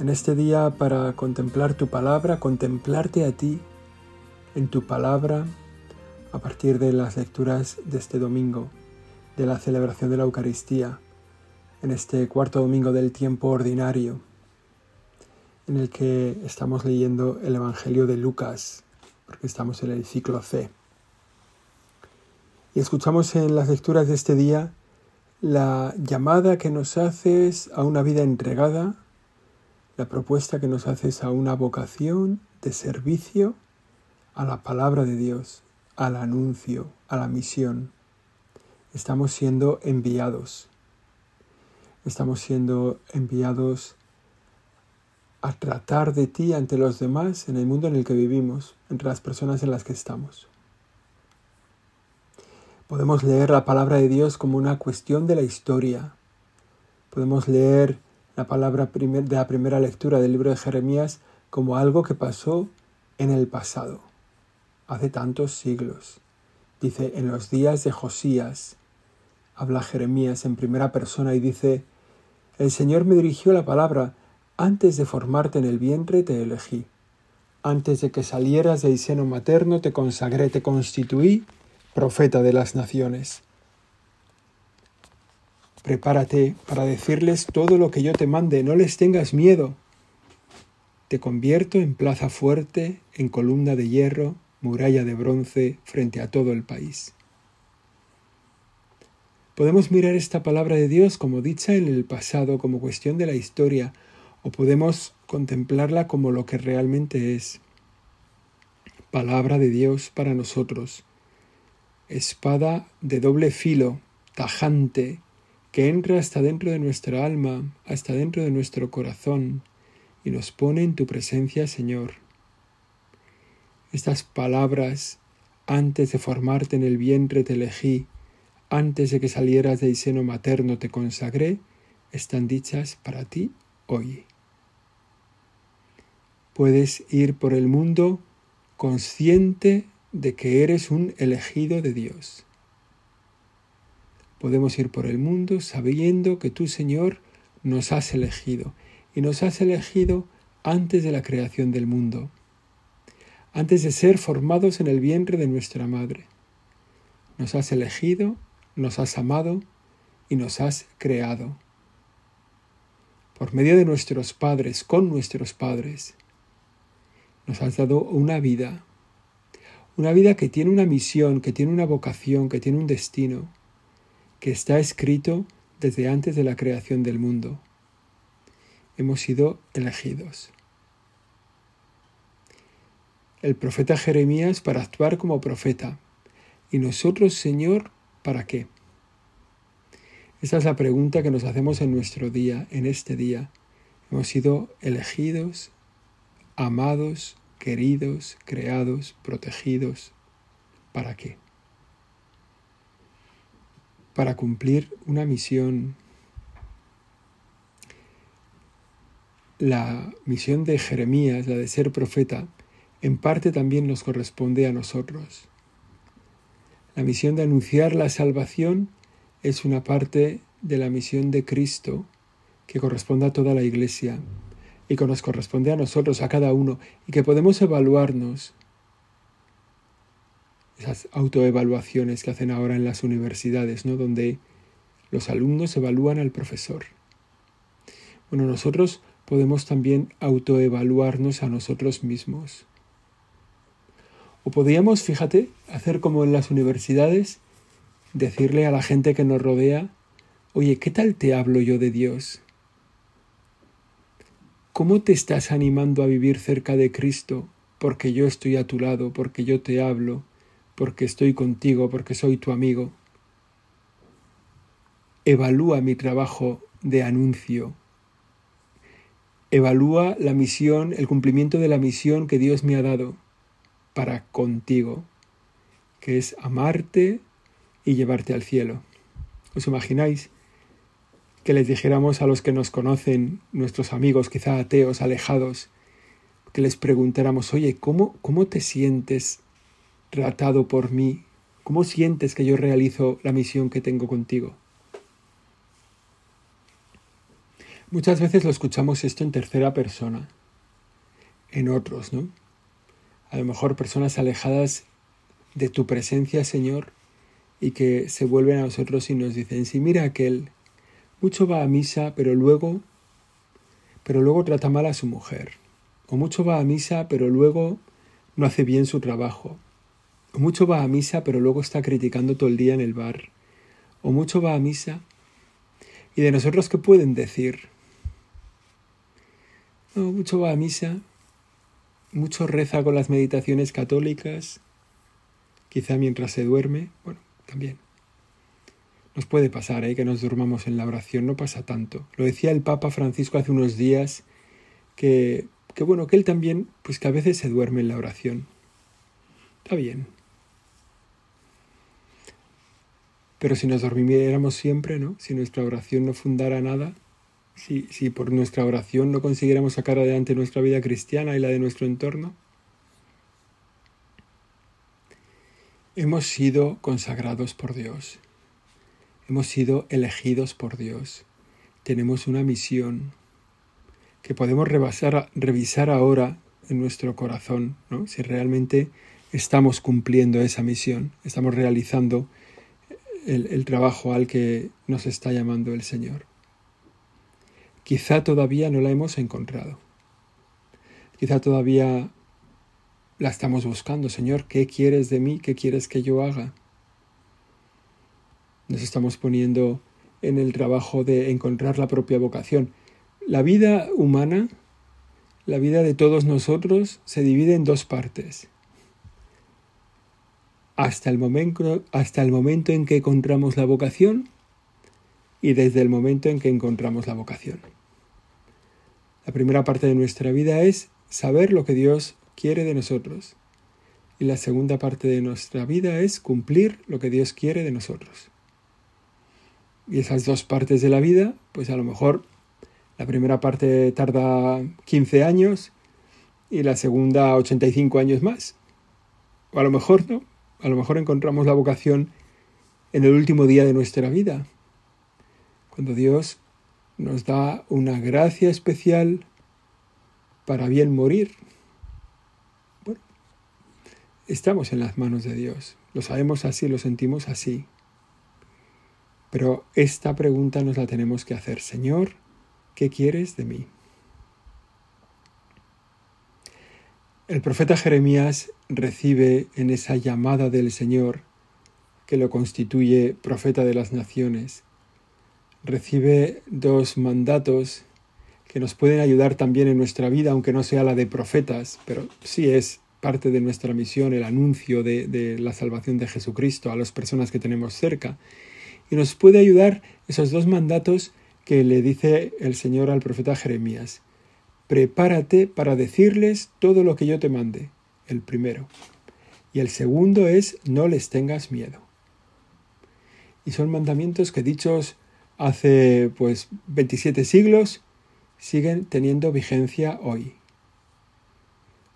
en este día para contemplar tu palabra, contemplarte a ti en tu palabra a partir de las lecturas de este domingo, de la celebración de la Eucaristía, en este cuarto domingo del tiempo ordinario, en el que estamos leyendo el Evangelio de Lucas, porque estamos en el ciclo C. Y escuchamos en las lecturas de este día la llamada que nos haces a una vida entregada, la propuesta que nos haces a una vocación de servicio a la palabra de Dios, al anuncio, a la misión. Estamos siendo enviados. Estamos siendo enviados a tratar de ti ante los demás en el mundo en el que vivimos, entre las personas en las que estamos. Podemos leer la palabra de Dios como una cuestión de la historia. Podemos leer la palabra de la primera lectura del libro de Jeremías como algo que pasó en el pasado, hace tantos siglos. Dice, en los días de Josías, habla Jeremías en primera persona y dice, el Señor me dirigió la palabra, antes de formarte en el vientre te elegí, antes de que salieras del seno materno te consagré, te constituí profeta de las naciones. Prepárate para decirles todo lo que yo te mande, no les tengas miedo. Te convierto en plaza fuerte, en columna de hierro, muralla de bronce frente a todo el país. Podemos mirar esta palabra de Dios como dicha en el pasado, como cuestión de la historia, o podemos contemplarla como lo que realmente es. Palabra de Dios para nosotros. Espada de doble filo, tajante, que entra hasta dentro de nuestra alma, hasta dentro de nuestro corazón, y nos pone en tu presencia, Señor. Estas palabras, antes de formarte en el vientre te elegí, antes de que salieras del seno materno te consagré, están dichas para ti hoy. Puedes ir por el mundo consciente de que eres un elegido de Dios Podemos ir por el mundo sabiendo que tú, Señor, nos has elegido y nos has elegido antes de la creación del mundo, antes de ser formados en el vientre de nuestra madre. Nos has elegido, nos has amado y nos has creado. Por medio de nuestros padres, con nuestros padres, nos has dado una vida, una vida que tiene una misión, que tiene una vocación, que tiene un destino que está escrito desde antes de la creación del mundo. Hemos sido elegidos. El profeta Jeremías para actuar como profeta. ¿Y nosotros, Señor, para qué? Esa es la pregunta que nos hacemos en nuestro día, en este día. Hemos sido elegidos, amados, queridos, creados, protegidos. ¿Para qué? Para cumplir una misión. La misión de Jeremías, la de ser profeta, en parte también nos corresponde a nosotros. La misión de anunciar la salvación es una parte de la misión de Cristo que corresponde a toda la Iglesia y que nos corresponde a nosotros, a cada uno, y que podemos evaluarnos esas autoevaluaciones que hacen ahora en las universidades, ¿no? Donde los alumnos evalúan al profesor. Bueno, nosotros podemos también autoevaluarnos a nosotros mismos. O podríamos, fíjate, hacer como en las universidades, decirle a la gente que nos rodea, oye, ¿qué tal te hablo yo de Dios? ¿Cómo te estás animando a vivir cerca de Cristo? Porque yo estoy a tu lado, porque yo te hablo, porque estoy contigo, porque soy tu amigo. Evalúa mi trabajo de anuncio. evalúa la misión, el cumplimiento de la misión que Dios me ha dado para contigo, que es amarte y llevarte al cielo. ¿Os imagináis que les dijéramos a los que nos conocen, nuestros amigos, quizá ateos, alejados, que les preguntáramos, oye, ¿cómo, cómo te sientes tratado por mí? ¿Cómo sientes que yo realizo la misión que tengo contigo? Muchas veces lo escuchamos esto en tercera persona, en otros, ¿no? A lo mejor personas alejadas de tu presencia, Señor, y que se vuelven a nosotros y nos dicen, sí, mira aquel, mucho va a misa, pero luego, pero luego trata mal a su mujer, o mucho va a misa, pero luego no hace bien su trabajo, o mucho va a misa, pero luego está criticando todo el día en el bar, o mucho va a misa, y de nosotros qué pueden decir, no, mucho va a misa, mucho reza con las meditaciones católicas, quizá mientras se duerme, bueno, también. Nos puede pasar ¿eh? que nos durmamos en la oración, no pasa tanto. Lo decía el Papa Francisco hace unos días, que, que bueno, que él también, pues que a veces se duerme en la oración. Está bien. Pero si nos dormiéramos siempre, ¿no? Si nuestra oración no fundara nada, si, por nuestra oración no consiguiéramos sacar adelante nuestra vida cristiana y la de nuestro entorno? Hemos sido consagrados por Dios. Hemos sido elegidos por Dios. Tenemos una misión que podemos revisar ahora en nuestro corazón, ¿no? si realmente estamos cumpliendo esa misión, estamos realizando el trabajo al que nos está llamando el Señor. Quizá todavía no la hemos encontrado. Quizá todavía la estamos buscando. Señor, ¿qué quieres de mí? ¿Qué quieres que yo haga? Nos estamos poniendo en el trabajo de encontrar la propia vocación. La vida humana, la vida de todos nosotros, se divide en dos partes. Hasta el momento, hasta el momento en que encontramos la vocación y desde el momento en que encontramos la vocación. La primera parte de nuestra vida es saber lo que Dios quiere de nosotros. Y la segunda parte de nuestra vida es cumplir lo que Dios quiere de nosotros. Y esas dos partes de la vida, pues a lo mejor la primera parte tarda 15 años y la segunda 85 años más. O a lo mejor no. A lo mejor encontramos la vocación en el último día de nuestra vida, cuando Dios nos da una gracia especial para bien morir. Bueno, estamos en las manos de Dios, lo sabemos así, lo sentimos así. Pero esta pregunta nos la tenemos que hacer, Señor, ¿qué quieres de mí? El profeta Jeremías recibe en esa llamada del Señor, que lo constituye profeta de las naciones, recibe dos mandatos que nos pueden ayudar también en nuestra vida, aunque no sea la de profetas, pero sí es parte de nuestra misión el anuncio de, la salvación de Jesucristo a las personas que tenemos cerca. Y nos puede ayudar esos dos mandatos que le dice el Señor al profeta Jeremías. Prepárate para decirles todo lo que yo te mande, el primero. Y el segundo es no les tengas miedo. Y son mandamientos que dichos hace pues 27 siglos siguen teniendo vigencia hoy.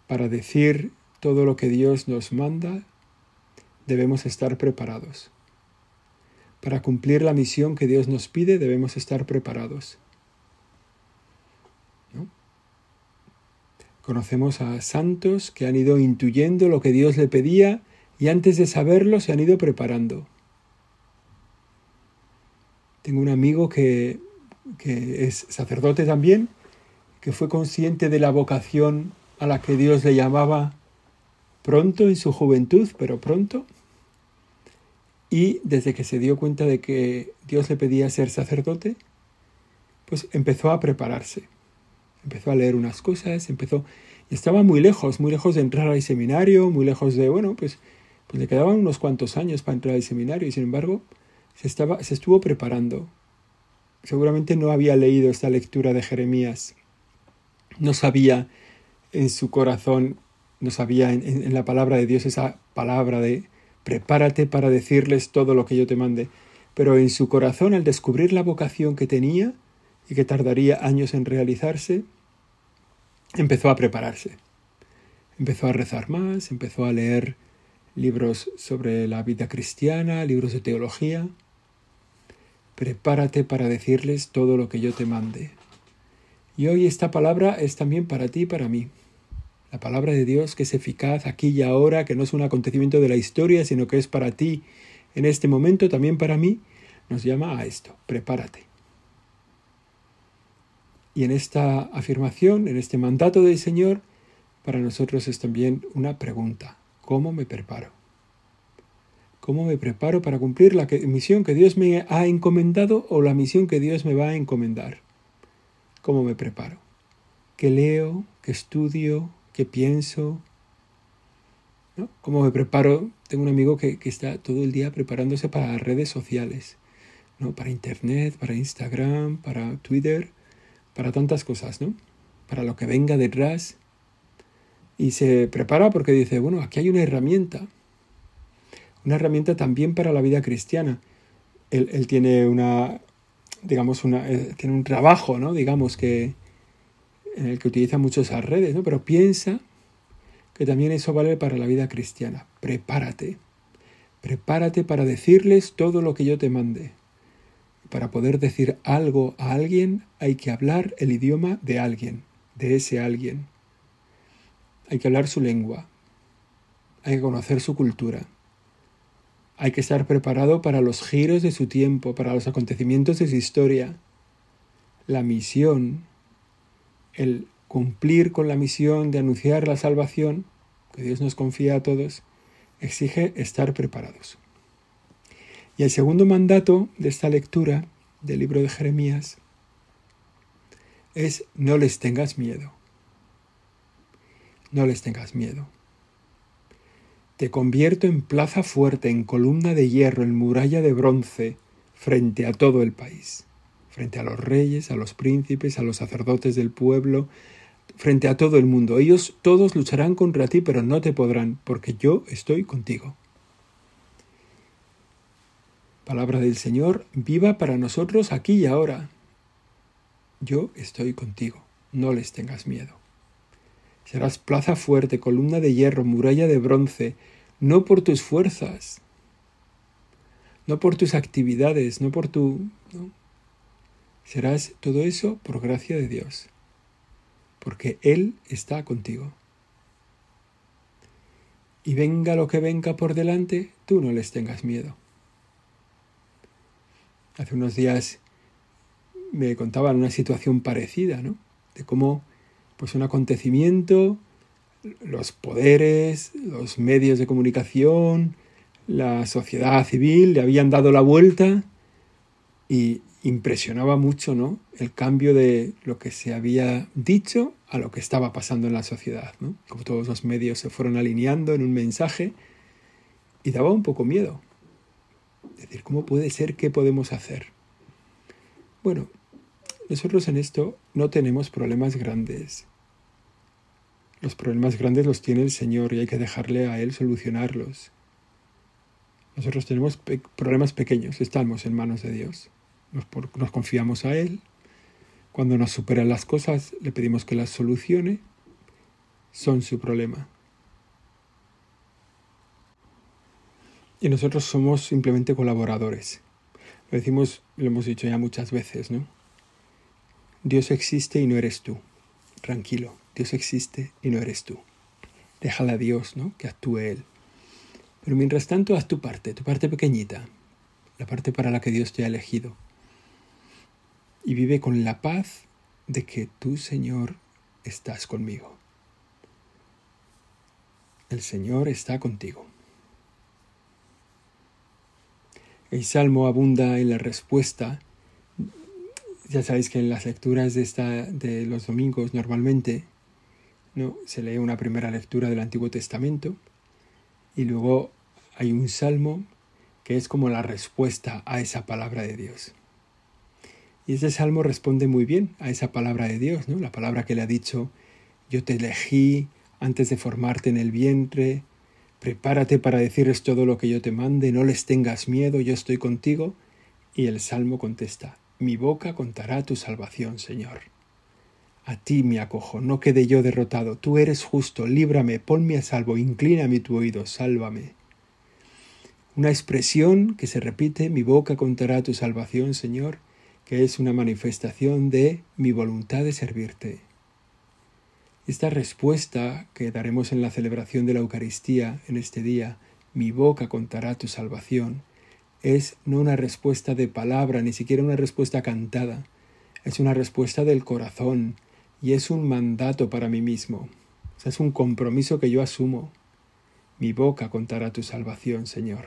Para decir todo lo que Dios nos manda, debemos estar preparados. Para cumplir la misión que Dios nos pide, debemos estar preparados. Conocemos a santos que han ido intuyendo lo que Dios le pedía y antes de saberlo se han ido preparando. Tengo un amigo que, es sacerdote también, que fue consciente de la vocación a la que Dios le llamaba pronto en su juventud, pero pronto. Y desde que se dio cuenta de que Dios le pedía ser sacerdote, pues empezó a prepararse. Empezó a leer unas cosas, empezó... Y estaba muy lejos, muy lejos de entrar al seminario, muy lejos de... Bueno, pues, pues le quedaban unos cuantos años para entrar al seminario y sin embargo se, estaba, se estuvo preparando. Seguramente no había leído esta lectura de Jeremías. no sabía en su corazón, no sabía en, la palabra de Dios esa palabra de prepárate para decirles todo lo que yo te mande. Pero en su corazón, al descubrir la vocación que tenía y que tardaría años en realizarse, empezó a prepararse. Empezó a rezar más, empezó a leer libros sobre la vida cristiana, libros de teología. Prepárate para decirles todo lo que yo te mande. Y hoy esta palabra es también para ti y para mí. La palabra de Dios que es eficaz aquí y ahora, que no es un acontecimiento de la historia, sino que es para ti en este momento, también para mí, nos llama a esto, prepárate. Y en esta afirmación, en este mandato del Señor, para nosotros es también una pregunta. ¿Cómo me preparo? ¿Cómo me preparo para cumplir la misión que Dios me ha encomendado o la misión que Dios me va a encomendar? ¿Cómo me preparo? ¿Qué leo? ¿Qué estudio? qué pienso, ¿no? cómo me preparo. Tengo un amigo que, está todo el día preparándose para redes sociales, ¿no? para Internet, para Instagram, para Twitter, para tantas cosas, ¿no? para lo que venga detrás. Y se prepara porque dice, bueno, aquí hay una herramienta, una herramienta también para la vida cristiana. Él, tiene una, digamos, una, eh, tiene un trabajo, ¿no? Digamos que, en el que utiliza mucho esas redes, ¿no? Pero piensa que también eso vale para la vida cristiana. Prepárate. Prepárate para decirles todo lo que yo te mande. Para poder decir algo a alguien hay que hablar el idioma de alguien, de ese alguien. Hay que hablar su lengua. Hay que conocer su cultura. Hay que estar preparado para los giros de su tiempo, para los acontecimientos de su historia. La misión el cumplir con la misión de anunciar la salvación, que Dios nos confía a todos, exige estar preparados. Y el segundo mandato de esta lectura del libro de Jeremías es no les tengas miedo. No les tengas miedo. Te convierto en plaza fuerte, en columna de hierro, en muralla de bronce, frente a todo el país frente a los reyes, a los príncipes, a los sacerdotes del pueblo, frente a todo el mundo. Ellos todos lucharán contra ti, pero no te podrán, porque yo estoy contigo. Palabra del Señor, viva para nosotros aquí y ahora. Yo estoy contigo, no les tengas miedo. Serás plaza fuerte, columna de hierro, muralla de bronce, no por tus fuerzas, no por tus actividades, no por tu... Serás todo eso por gracia de Dios, porque Él está contigo. Y venga lo que venga por delante, tú no les tengas miedo. Hace unos días me contaban una situación parecida, ¿no? De cómo pues un acontecimiento, los poderes, los medios de comunicación, la sociedad civil le habían dado la vuelta y, impresionaba mucho ¿no? el cambio de lo que se había dicho a lo que estaba pasando en la sociedad. ¿no? Como todos los medios se fueron alineando en un mensaje y daba un poco miedo. Es decir, ¿cómo puede ser? ¿Qué podemos hacer? Bueno, nosotros en esto no tenemos problemas grandes. Los problemas grandes los tiene el Señor y hay que dejarle a Él solucionarlos. Nosotros tenemos problemas pequeños, estamos en manos de Dios nos, confiamos a Él. Cuando nos superan las cosas, le pedimos que las solucione. Son su problema. Y nosotros somos simplemente colaboradores. Lo decimos, lo hemos dicho ya muchas veces, ¿no? Dios existe y no eres tú. Tranquilo, Dios existe y no eres tú. Déjale a Dios, ¿no? Que actúe Él. Pero mientras tanto, haz tu parte, tu parte pequeñita, la parte para la que Dios te ha elegido y vive con la paz de que tú, Señor, estás conmigo. El Señor está contigo. El salmo abunda en la respuesta. Ya sabéis que en las lecturas de, esta, de los domingos normalmente ¿no? se lee una primera lectura del Antiguo Testamento y luego hay un salmo que es como la respuesta a esa palabra de Dios. Y ese salmo responde muy bien a esa palabra de Dios, ¿no? La palabra que le ha dicho, yo te elegí antes de formarte en el vientre, prepárate para decirles todo lo que yo te mande, no les tengas miedo, yo estoy contigo. Y el salmo contesta, mi boca contará tu salvación, Señor. A ti me acojo, no quede yo derrotado, tú eres justo, líbrame, ponme a salvo, inclíname tu oído, sálvame. Una expresión que se repite, mi boca contará tu salvación, Señor, que es una manifestación de mi voluntad de servirte. Esta respuesta que daremos en la celebración de la Eucaristía en este día, mi boca contará tu salvación, es no una respuesta de palabra, ni siquiera una respuesta cantada, es una respuesta del corazón, y es un mandato para mí mismo. es un compromiso que yo asumo. Mi boca contará tu salvación, Señor.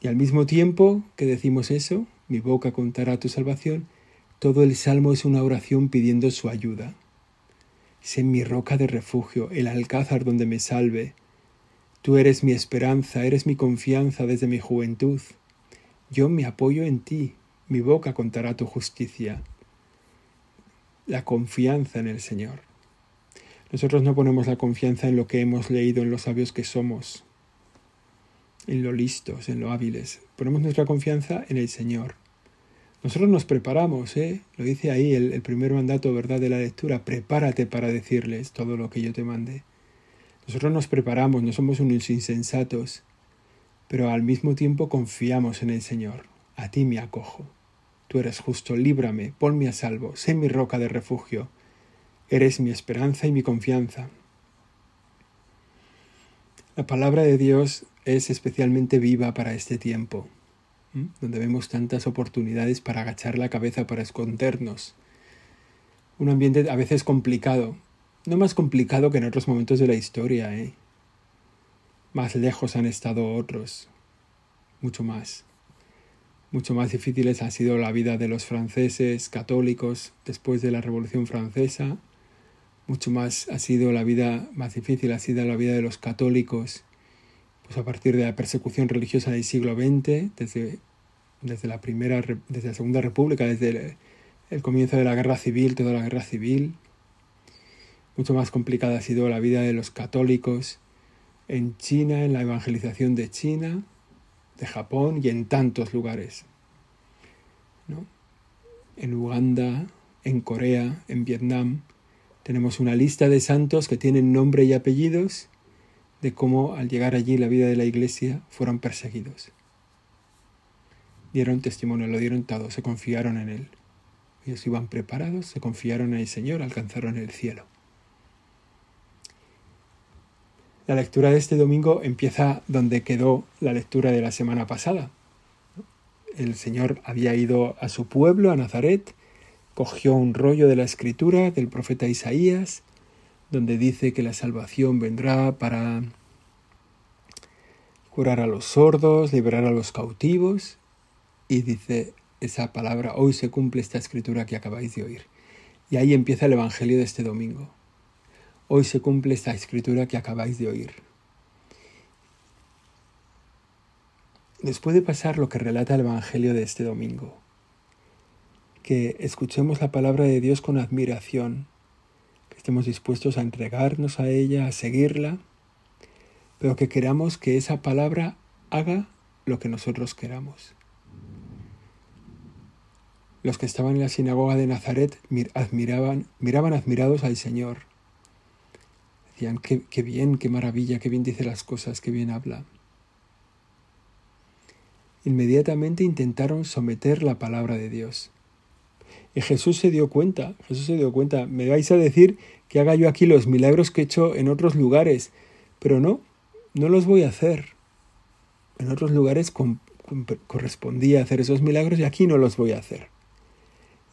Y al mismo tiempo que decimos eso, mi boca contará tu salvación, todo el salmo es una oración pidiendo su ayuda. Sé mi roca de refugio, el alcázar donde me salve. Tú eres mi esperanza, eres mi confianza desde mi juventud. Yo me apoyo en ti, mi boca contará tu justicia la confianza en el Señor. Nosotros no ponemos la confianza en lo que hemos leído, en los sabios que somos, en lo listos, en lo hábiles. Ponemos nuestra confianza en el Señor. Nosotros nos preparamos, ¿eh? Lo dice ahí el, primer mandato, ¿verdad?, de la lectura. Prepárate para decirles todo lo que yo te mande. Nosotros nos preparamos, no somos unos insensatos, pero al mismo tiempo confiamos en el Señor. A ti me acojo. Tú eres justo, líbrame, ponme a salvo, sé mi roca de refugio. Eres mi esperanza y mi confianza. La palabra de Dios es especialmente viva para este tiempo, donde vemos tantas oportunidades para agachar la cabeza, para escondernos. Un ambiente a veces complicado, no más complicado que en otros momentos de la historia, ¿eh? Más lejos han estado otros, mucho más. Mucho más difíciles ha sido la vida de los franceses católicos después de la Revolución Francesa. Mucho más ha sido la vida más difícil ha sido la vida de los católicos pues a partir de la persecución religiosa del siglo XX, desde, desde la primera desde la Segunda República, desde el, el comienzo de la guerra civil, toda la guerra civil. Mucho más complicada ha sido la vida de los católicos en China, en la evangelización de China, de Japón y en tantos lugares. En Uganda, en Corea, en Vietnam, tenemos una lista de santos que tienen nombre y apellidos de cómo al llegar allí la vida de la iglesia fueron perseguidos. Dieron testimonio, lo dieron todo, se confiaron en Él. Ellos iban preparados, se confiaron en el Señor, alcanzaron el cielo. La lectura de este domingo empieza donde quedó la lectura de la semana pasada. El Señor había ido a su pueblo, a Nazaret, cogió un rollo de la escritura del profeta Isaías, donde dice que la salvación vendrá para curar a los sordos, liberar a los cautivos, y dice esa palabra, hoy se cumple esta escritura que acabáis de oír. Y ahí empieza el Evangelio de este domingo. Hoy se cumple esta escritura que acabáis de oír. Después de pasar lo que relata el Evangelio de este domingo, que escuchemos la palabra de Dios con admiración, que estemos dispuestos a entregarnos a ella, a seguirla, pero que queramos que esa palabra haga lo que nosotros queramos. Los que estaban en la sinagoga de Nazaret admiraban, miraban admirados al Señor Decían, qué, bien, qué maravilla, qué bien dice las cosas, qué bien habla. Inmediatamente intentaron someter la palabra de Dios. Y Jesús se dio cuenta, Jesús se dio cuenta, me vais a decir que haga yo aquí los milagros que he hecho en otros lugares, pero no, no los voy a hacer. En otros lugares correspondía hacer esos milagros y aquí no los voy a hacer.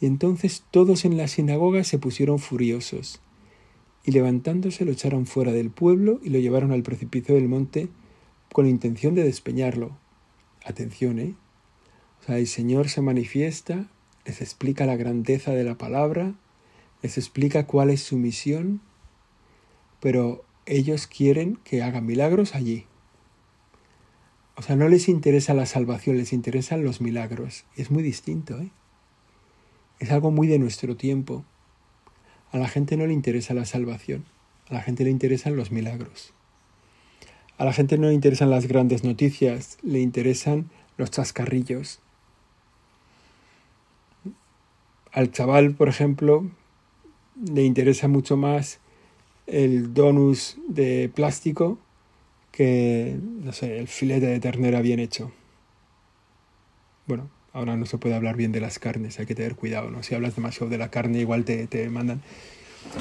Entonces todos en la sinagoga se pusieron furiosos y levantándose lo echaron fuera del pueblo y lo llevaron al precipicio del monte con intención de despeñarlo. Atención, ¿eh? O sea, el Señor se manifiesta, les explica la grandeza de la palabra, les explica cuál es su misión, pero ellos quieren que haga milagros allí. O sea, no les interesa la salvación, les interesan los milagros. Es muy distinto, ¿eh? Es algo muy de nuestro tiempo. A la gente no le interesa la salvación, a la gente le interesan los milagros. A la gente no le interesan las grandes noticias, le interesan los chascarrillos. Al chaval, por ejemplo, le interesa mucho más el donus de plástico que, no sé, el filete de ternera bien hecho. Bueno, ahora no se puede hablar bien de las carnes, hay que tener cuidado, ¿no? Si hablas demasiado de la carne, igual te, te mandan.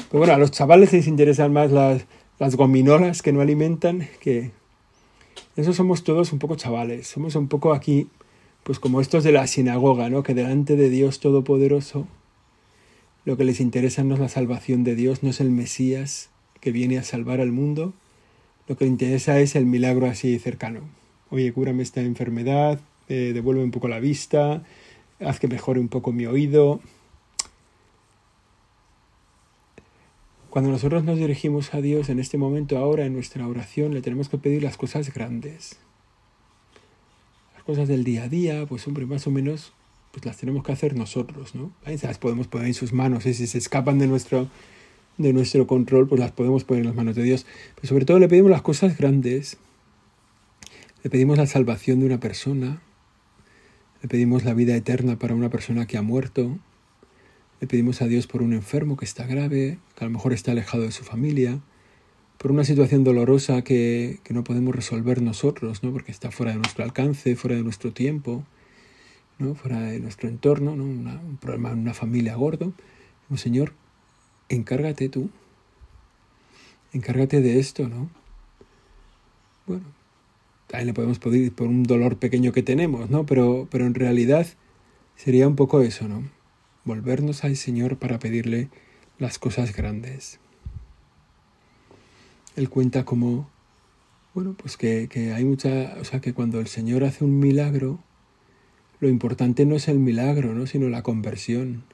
Pero bueno, a los chavales les interesan más las, las gominolas que no alimentan, que eso somos todos un poco chavales, somos un poco aquí, pues como estos de la sinagoga, ¿no? Que delante de Dios Todopoderoso, lo que les interesa no es la salvación de Dios, no es el Mesías que viene a salvar al mundo, lo que le interesa es el milagro así cercano. Oye, cúrame esta enfermedad, eh, devuelve un poco la vista, haz que mejore un poco mi oído. Cuando nosotros nos dirigimos a Dios en este momento, ahora en nuestra oración, le tenemos que pedir las cosas grandes. Las cosas del día a día, pues hombre, más o menos, pues las tenemos que hacer nosotros, ¿no? Ahí las podemos poner en sus manos, y si se escapan de nuestro, de nuestro control, pues las podemos poner en las manos de Dios. Pero sobre todo le pedimos las cosas grandes. Le pedimos la salvación de una persona. Le pedimos la vida eterna para una persona que ha muerto. Le pedimos a Dios por un enfermo que está grave, que a lo mejor está alejado de su familia, por una situación dolorosa que, que no podemos resolver nosotros, ¿no? porque está fuera de nuestro alcance, fuera de nuestro tiempo, ¿no? fuera de nuestro entorno, ¿no? un problema en una familia gordo. Señor, encárgate tú, encárgate de esto, ¿no? Bueno, le podemos pedir por un dolor pequeño que tenemos, ¿no? Pero, pero en realidad sería un poco eso, ¿no? Volvernos al Señor para pedirle las cosas grandes. Él cuenta como, bueno, pues que, que hay mucha, o sea, que cuando el Señor hace un milagro, lo importante no es el milagro, ¿no? Sino la conversión.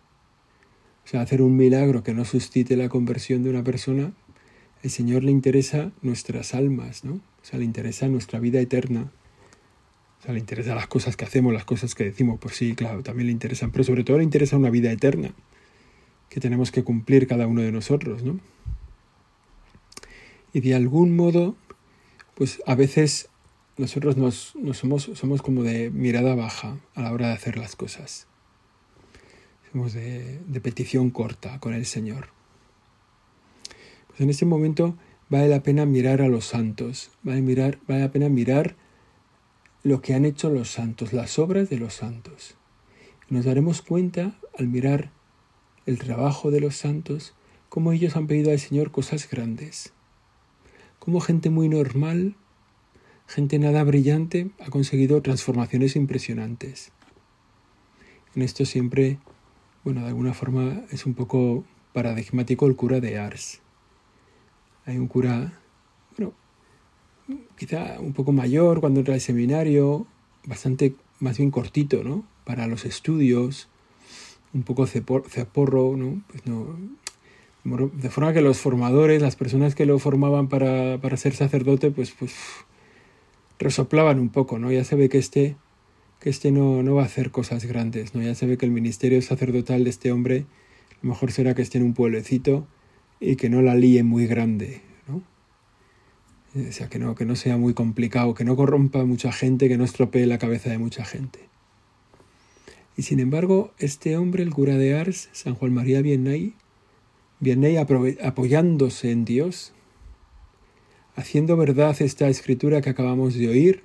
O sea, hacer un milagro que no suscite la conversión de una persona, el Señor le interesa nuestras almas, ¿no? O sea, le interesa nuestra vida eterna. O sea, le interesa las cosas que hacemos, las cosas que decimos, pues sí, claro, también le interesan, pero sobre todo le interesa una vida eterna que tenemos que cumplir cada uno de nosotros, ¿no? Y de algún modo, pues a veces nosotros nos, somos, somos como de mirada baja a la hora de hacer las cosas de, petición corta con el Señor. Pues en este momento vale la pena mirar a los santos, vale, mirar, vale la pena mirar lo que han hecho los santos, las obras de los santos. nos daremos cuenta al mirar el trabajo de los santos, cómo ellos han pedido al Señor cosas grandes, cómo gente muy normal, gente nada brillante, ha conseguido transformaciones impresionantes. En esto siempre bueno, de alguna forma es un poco paradigmático el cura de Ars. Hay un cura, bueno, quizá un poco mayor cuando entra al seminario, bastante más bien cortito, ¿no? Para los estudios, un poco ceporro, ¿no? Pues no de forma que los formadores, las personas que lo formaban para, para ser sacerdote, pues, pues resoplaban un poco, ¿no? Ya se ve que este que este no, no va a hacer cosas grandes, ¿no? Ya se ve que el ministerio sacerdotal de este hombre, lo mejor será que esté en un pueblecito y que no la líe muy grande, ¿no? O sea, que no, que no sea muy complicado, que no corrompa a mucha gente, que no estropee la cabeza de mucha gente. Y sin embargo, este hombre, el cura de Ars, San Juan María Vianney, Vianney apoyándose en Dios, haciendo verdad esta escritura que acabamos de oír,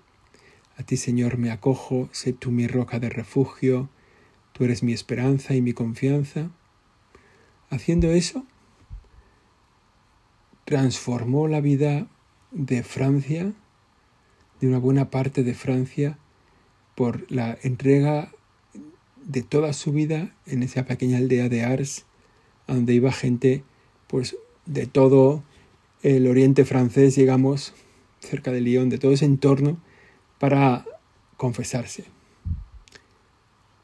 a ti, Señor, me acojo, sé tú mi roca de refugio, tú eres mi esperanza y mi confianza. Haciendo eso, transformó la vida de Francia, de una buena parte de Francia, por la entrega de toda su vida en esa pequeña aldea de Ars, donde iba gente pues de todo el oriente francés, digamos, cerca de Lyon, de todo ese entorno, para confesarse,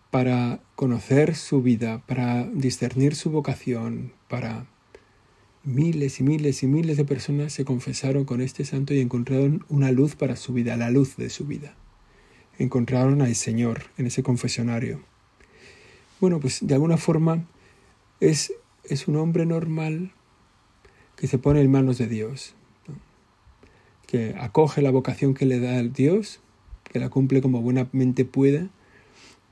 para conocer su vida, para discernir su vocación, para miles y miles y miles de personas se confesaron con este santo y encontraron una luz para su vida, la luz de su vida. Encontraron al Señor en ese confesionario. Bueno, pues de alguna forma es, es un hombre normal que se pone en manos de Dios, que acoge la vocación que le da el Dios, que la cumple como buenamente puede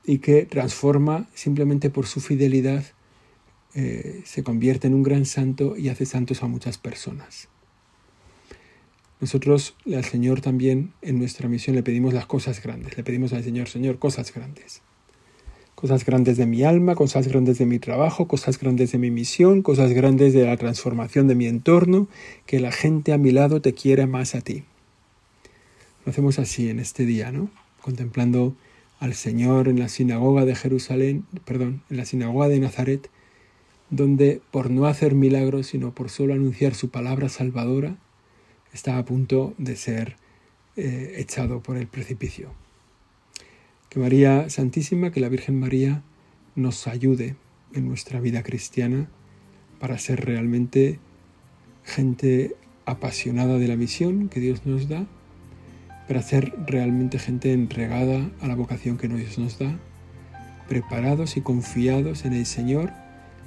y que transforma simplemente por su fidelidad, eh, se convierte en un gran santo y hace santos a muchas personas. Nosotros al Señor también en nuestra misión le pedimos las cosas grandes, le pedimos al Señor, Señor, cosas grandes. Cosas grandes de mi alma, cosas grandes de mi trabajo, cosas grandes de mi misión, cosas grandes de la transformación de mi entorno, que la gente a mi lado te quiera más a ti. Lo hacemos así en este día, ¿no? Contemplando al Señor en la sinagoga de Jerusalén, perdón, en la sinagoga de Nazaret, donde por no hacer milagros, sino por solo anunciar su palabra salvadora, está a punto de ser eh, echado por el precipicio. Que María Santísima, que la Virgen María nos ayude en nuestra vida cristiana para ser realmente gente apasionada de la misión que Dios nos da, para ser realmente gente entregada a la vocación que Dios nos da, preparados y confiados en el Señor